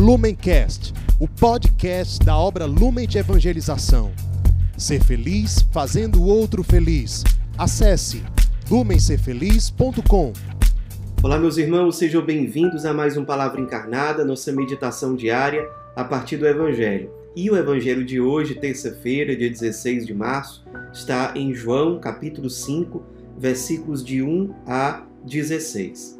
Lumencast, o podcast da obra Lumen de Evangelização. Ser feliz fazendo o outro feliz. Acesse lumencerfeliz.com. Olá, meus irmãos, sejam bem-vindos a mais um Palavra Encarnada, nossa meditação diária a partir do Evangelho. E o Evangelho de hoje, terça-feira, dia 16 de março, está em João, capítulo 5, versículos de 1 a 16.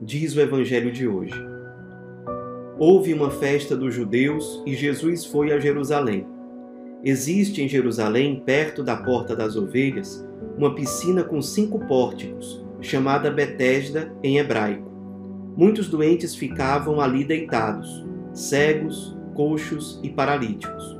diz o Evangelho de hoje. Houve uma festa dos judeus e Jesus foi a Jerusalém. Existe em Jerusalém, perto da Porta das Ovelhas, uma piscina com cinco pórticos, chamada Betesda em hebraico. Muitos doentes ficavam ali deitados, cegos, coxos e paralíticos.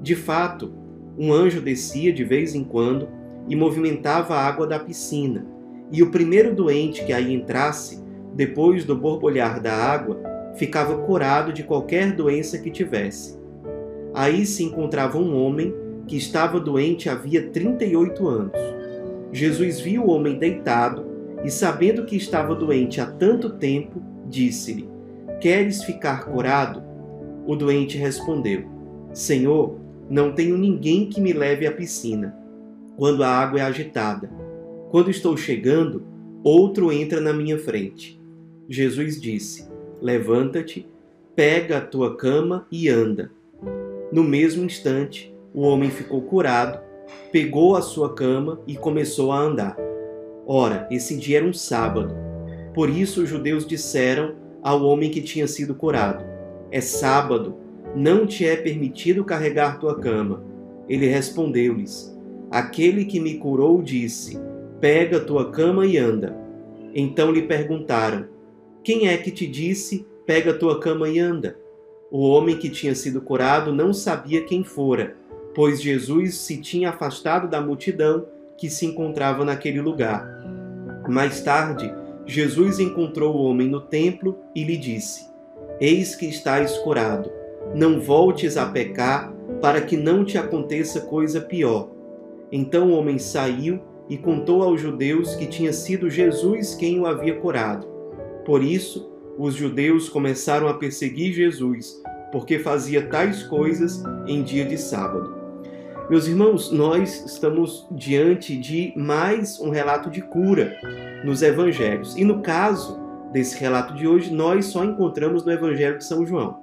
De fato, um anjo descia de vez em quando e movimentava a água da piscina, e o primeiro doente que aí entrasse depois do borbulhar da água, ficava curado de qualquer doença que tivesse. Aí se encontrava um homem que estava doente havia 38 anos. Jesus viu o homem deitado e, sabendo que estava doente há tanto tempo, disse-lhe: Queres ficar curado? O doente respondeu: Senhor, não tenho ninguém que me leve à piscina, quando a água é agitada. Quando estou chegando, outro entra na minha frente. Jesus disse: Levanta-te, pega a tua cama e anda. No mesmo instante, o homem ficou curado, pegou a sua cama e começou a andar. Ora, esse dia era um sábado. Por isso os judeus disseram ao homem que tinha sido curado: É sábado, não te é permitido carregar tua cama. Ele respondeu-lhes: Aquele que me curou disse: Pega tua cama e anda. Então lhe perguntaram: quem é que te disse: pega tua cama e anda? O homem que tinha sido curado não sabia quem fora, pois Jesus se tinha afastado da multidão que se encontrava naquele lugar. Mais tarde, Jesus encontrou o homem no templo e lhe disse: Eis que estás curado. Não voltes a pecar, para que não te aconteça coisa pior. Então o homem saiu e contou aos judeus que tinha sido Jesus quem o havia curado. Por isso, os judeus começaram a perseguir Jesus, porque fazia tais coisas em dia de sábado. Meus irmãos, nós estamos diante de mais um relato de cura nos evangelhos. E no caso desse relato de hoje, nós só encontramos no evangelho de São João.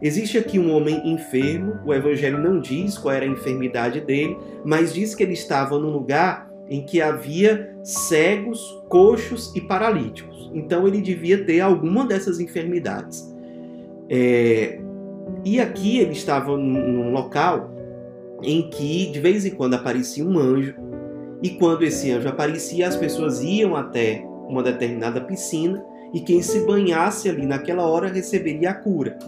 Existe aqui um homem enfermo, o evangelho não diz qual era a enfermidade dele, mas diz que ele estava num lugar em que havia cegos, coxos e paralíticos. Então ele devia ter alguma dessas enfermidades. É, e aqui ele estava num local em que de vez em quando aparecia um anjo, e quando esse anjo aparecia, as pessoas iam até uma determinada piscina e quem se banhasse ali naquela hora receberia a cura.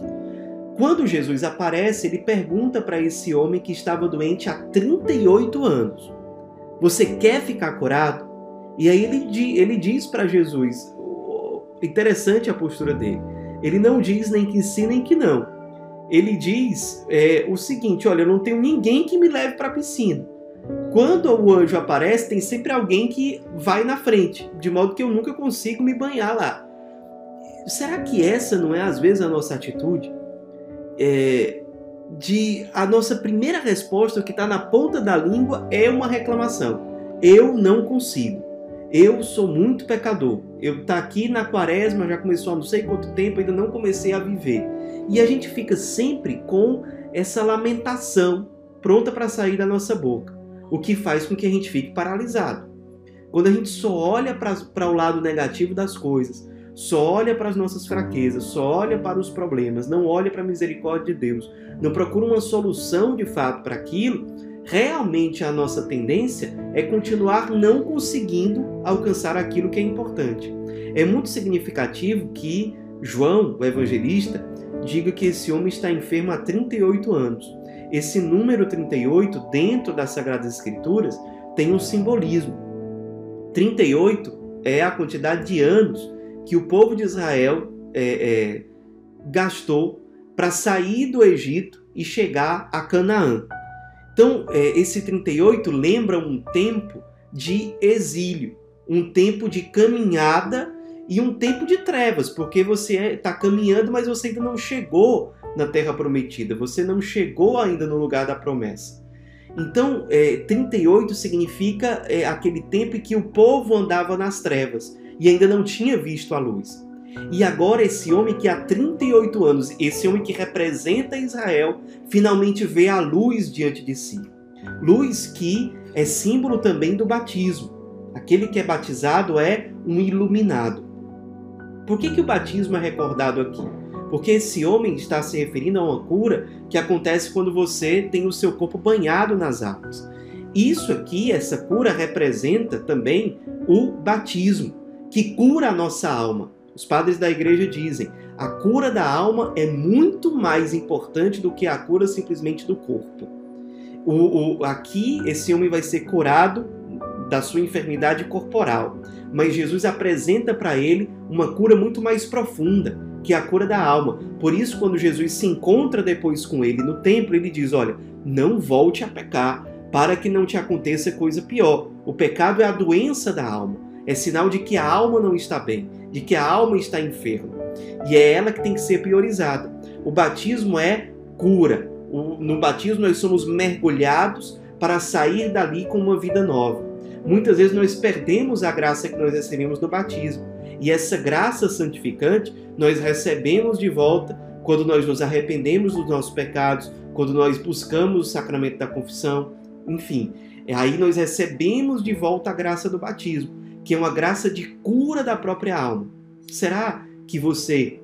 Quando Jesus aparece, ele pergunta para esse homem que estava doente há 38 anos: Você quer ficar curado? E aí ele, ele diz para Jesus: Interessante a postura dele. Ele não diz nem que sim nem que não. Ele diz é, o seguinte: olha, eu não tenho ninguém que me leve para a piscina. Quando o anjo aparece, tem sempre alguém que vai na frente, de modo que eu nunca consigo me banhar lá. Será que essa não é às vezes a nossa atitude? É, de a nossa primeira resposta, que está na ponta da língua, é uma reclamação. Eu não consigo. Eu sou muito pecador. Eu tá aqui na quaresma, já começou há não sei quanto tempo, ainda não comecei a viver. E a gente fica sempre com essa lamentação pronta para sair da nossa boca, o que faz com que a gente fique paralisado. Quando a gente só olha para o lado negativo das coisas, só olha para as nossas fraquezas, só olha para os problemas, não olha para a misericórdia de Deus, não procura uma solução de fato para aquilo, realmente a nossa tendência é continuar não conseguindo alcançar aquilo que é importante. É muito significativo que João, o evangelista, diga que esse homem está enfermo há 38 anos. Esse número 38, dentro das Sagradas Escrituras, tem um simbolismo. 38 é a quantidade de anos que o povo de Israel é, é, gastou para sair do Egito e chegar a Canaã. Então, é, esse 38 lembra um tempo de exílio, um tempo de caminhada e um tempo de trevas, porque você está caminhando, mas você ainda não chegou na terra prometida, você não chegou ainda no lugar da promessa. Então, é, 38 significa é, aquele tempo em que o povo andava nas trevas e ainda não tinha visto a luz. E agora, esse homem que há 38 anos, esse homem que representa Israel, finalmente vê a luz diante de si. Luz que é símbolo também do batismo. Aquele que é batizado é um iluminado. Por que, que o batismo é recordado aqui? Porque esse homem está se referindo a uma cura que acontece quando você tem o seu corpo banhado nas águas. Isso aqui, essa cura, representa também o batismo, que cura a nossa alma. Os padres da igreja dizem: a cura da alma é muito mais importante do que a cura simplesmente do corpo. O, o, aqui, esse homem vai ser curado da sua enfermidade corporal, mas Jesus apresenta para ele uma cura muito mais profunda, que é a cura da alma. Por isso, quando Jesus se encontra depois com ele no templo, ele diz: Olha, não volte a pecar, para que não te aconteça coisa pior. O pecado é a doença da alma, é sinal de que a alma não está bem, de que a alma está enferma. E é ela que tem que ser priorizada. O batismo é cura. No batismo, nós somos mergulhados para sair dali com uma vida nova. Muitas vezes nós perdemos a graça que nós recebemos no batismo. E essa graça santificante nós recebemos de volta quando nós nos arrependemos dos nossos pecados, quando nós buscamos o sacramento da confissão, enfim. Aí nós recebemos de volta a graça do batismo, que é uma graça de cura da própria alma. Será que você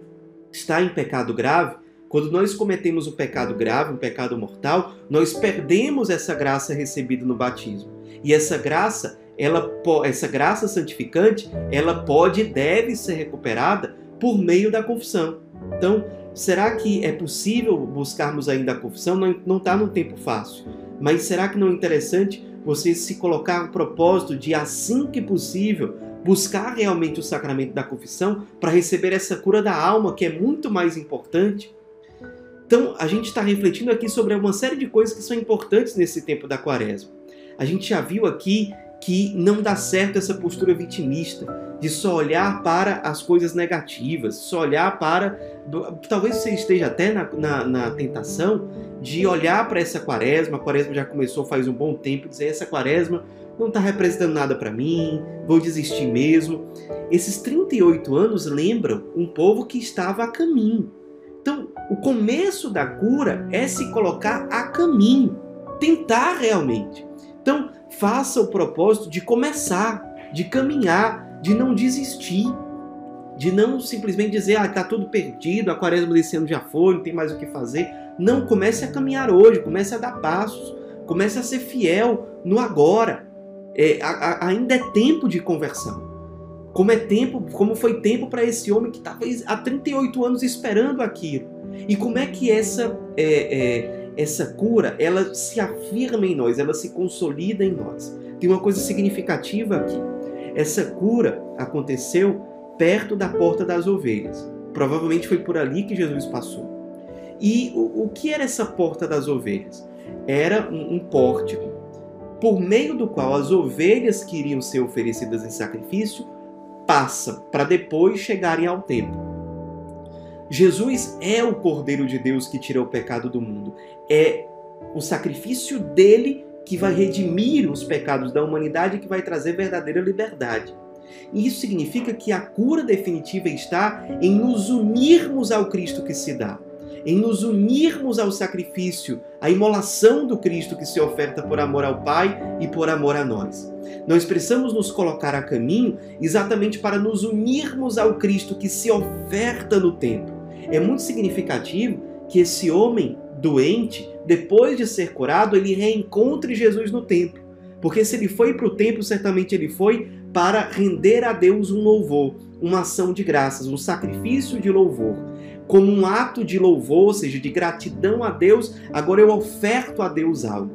está em pecado grave? Quando nós cometemos um pecado grave, um pecado mortal, nós perdemos essa graça recebida no batismo. E essa graça ela, essa graça santificante, ela pode e deve ser recuperada por meio da confissão. Então, será que é possível buscarmos ainda a confissão? Não está num tempo fácil, mas será que não é interessante você se colocar o propósito de, assim que possível, buscar realmente o sacramento da confissão para receber essa cura da alma, que é muito mais importante? Então, a gente está refletindo aqui sobre uma série de coisas que são importantes nesse tempo da quaresma. A gente já viu aqui que não dá certo essa postura vitimista, de só olhar para as coisas negativas, só olhar para. Talvez você esteja até na, na, na tentação de olhar para essa quaresma, a quaresma já começou faz um bom tempo, dizer: essa quaresma não está representando nada para mim, vou desistir mesmo. Esses 38 anos lembram um povo que estava a caminho. Então, o começo da cura é se colocar a caminho, tentar realmente. Então, faça o propósito de começar, de caminhar, de não desistir, de não simplesmente dizer, ah, está tudo perdido, a quaresma desse ano já foi, não tem mais o que fazer. Não, comece a caminhar hoje, comece a dar passos, comece a ser fiel no agora. É, a, a, ainda é tempo de conversão. Como é tempo, como foi tempo para esse homem que estava há 38 anos esperando aquilo. E como é que essa é, é, essa cura, ela se afirma em nós, ela se consolida em nós. Tem uma coisa significativa aqui. Essa cura aconteceu perto da porta das ovelhas. Provavelmente foi por ali que Jesus passou. E o, o que era essa porta das ovelhas? Era um, um pórtico por meio do qual as ovelhas que iriam ser oferecidas em sacrifício passam para depois chegarem ao templo. Jesus é o Cordeiro de Deus que tira o pecado do mundo. É o sacrifício dele que vai redimir os pecados da humanidade e que vai trazer verdadeira liberdade. E isso significa que a cura definitiva está em nos unirmos ao Cristo que se dá em nos unirmos ao sacrifício, à imolação do Cristo que se oferta por amor ao Pai e por amor a nós. Nós precisamos nos colocar a caminho exatamente para nos unirmos ao Cristo que se oferta no tempo. É muito significativo que esse homem doente, depois de ser curado, ele reencontre Jesus no templo. Porque se ele foi para o templo, certamente ele foi para render a Deus um louvor, uma ação de graças, um sacrifício de louvor. Como um ato de louvor, ou seja, de gratidão a Deus, agora eu oferto a Deus algo.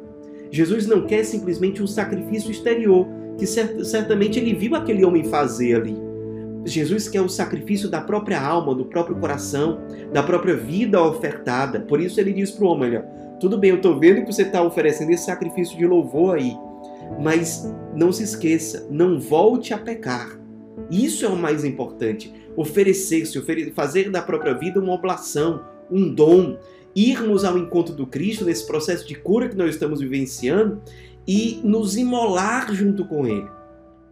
Jesus não quer simplesmente um sacrifício exterior, que certamente ele viu aquele homem fazer ali. Jesus quer o sacrifício da própria alma, do próprio coração, da própria vida ofertada. Por isso ele diz para o homem: olha, tudo bem, eu estou vendo que você está oferecendo esse sacrifício de louvor aí, mas não se esqueça, não volte a pecar. Isso é o mais importante. Oferecer-se, fazer da própria vida uma oblação, um dom, irmos ao encontro do Cristo nesse processo de cura que nós estamos vivenciando e nos imolar junto com Ele.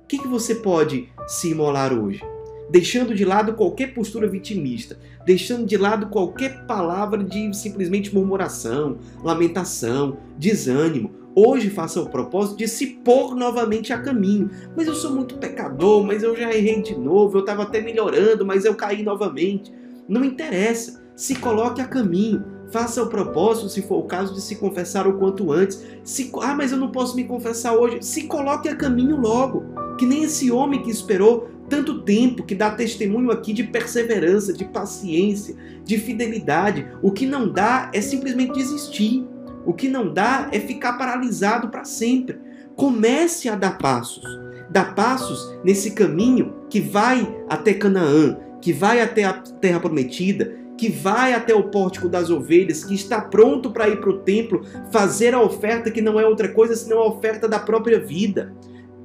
O que, que você pode se imolar hoje? Deixando de lado qualquer postura vitimista, deixando de lado qualquer palavra de simplesmente murmuração, lamentação, desânimo. Hoje faça o propósito de se pôr novamente a caminho. Mas eu sou muito pecador, mas eu já errei de novo, eu estava até melhorando, mas eu caí novamente. Não interessa, se coloque a caminho. Faça o propósito, se for o caso, de se confessar o quanto antes. Se, ah, mas eu não posso me confessar hoje. Se coloque a caminho logo. Que nem esse homem que esperou tanto tempo, que dá testemunho aqui de perseverança, de paciência, de fidelidade. O que não dá é simplesmente desistir. O que não dá é ficar paralisado para sempre. Comece a dar passos. Dá passos nesse caminho que vai até Canaã, que vai até a terra prometida, que vai até o pórtico das ovelhas, que está pronto para ir para o templo, fazer a oferta que não é outra coisa senão a oferta da própria vida,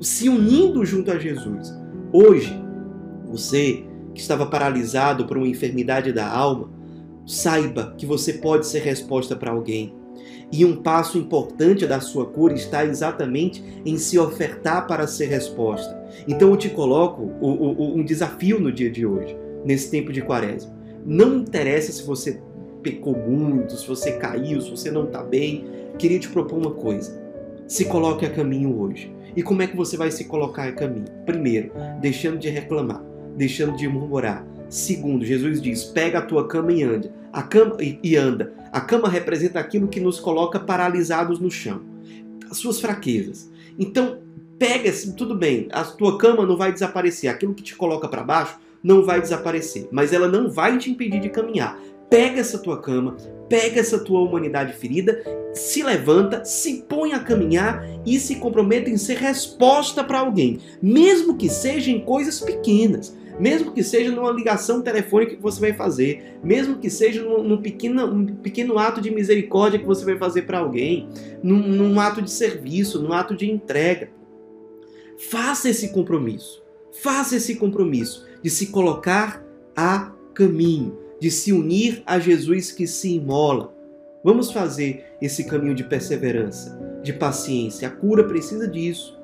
se unindo junto a Jesus. Hoje, você que estava paralisado por uma enfermidade da alma, saiba que você pode ser resposta para alguém. E um passo importante da sua cura está exatamente em se ofertar para ser resposta. Então eu te coloco um desafio no dia de hoje, nesse tempo de quaresma. Não interessa se você pecou muito, se você caiu, se você não está bem. Queria te propor uma coisa. Se coloque a caminho hoje. E como é que você vai se colocar a caminho? Primeiro, deixando de reclamar, deixando de murmurar. Segundo, Jesus diz: pega a tua cama e anda. A cama e anda. A cama representa aquilo que nos coloca paralisados no chão, as suas fraquezas. Então, pega, tudo bem, a tua cama não vai desaparecer, aquilo que te coloca para baixo não vai desaparecer, mas ela não vai te impedir de caminhar. Pega essa tua cama, pega essa tua humanidade ferida, se levanta, se põe a caminhar e se compromete em ser resposta para alguém, mesmo que seja em coisas pequenas mesmo que seja numa ligação telefônica que você vai fazer, mesmo que seja num, num pequeno, pequeno ato de misericórdia que você vai fazer para alguém, num, num ato de serviço, num ato de entrega. Faça esse compromisso. Faça esse compromisso de se colocar a caminho, de se unir a Jesus que se imola. Vamos fazer esse caminho de perseverança, de paciência. A cura precisa disso.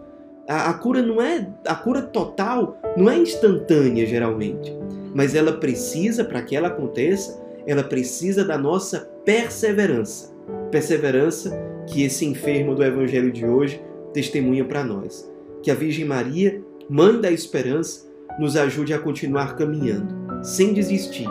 A, a, cura não é a cura total não é instantânea geralmente, mas ela precisa para que ela aconteça, ela precisa da nossa perseverança. Perseverança que esse enfermo do evangelho de hoje testemunha para nós. Que a Virgem Maria, mãe da esperança, nos ajude a continuar caminhando, sem desistir.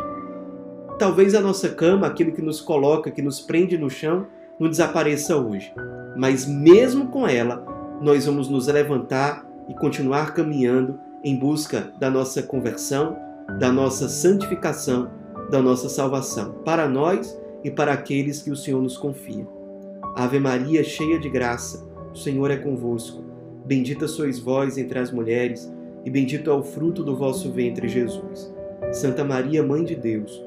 Talvez a nossa cama, aquilo que nos coloca, que nos prende no chão, não desapareça hoje, mas mesmo com ela, nós vamos nos levantar e continuar caminhando em busca da nossa conversão, da nossa santificação, da nossa salvação, para nós e para aqueles que o Senhor nos confia. Ave Maria, cheia de graça, o Senhor é convosco. Bendita sois vós entre as mulheres, e bendito é o fruto do vosso ventre, Jesus. Santa Maria, Mãe de Deus,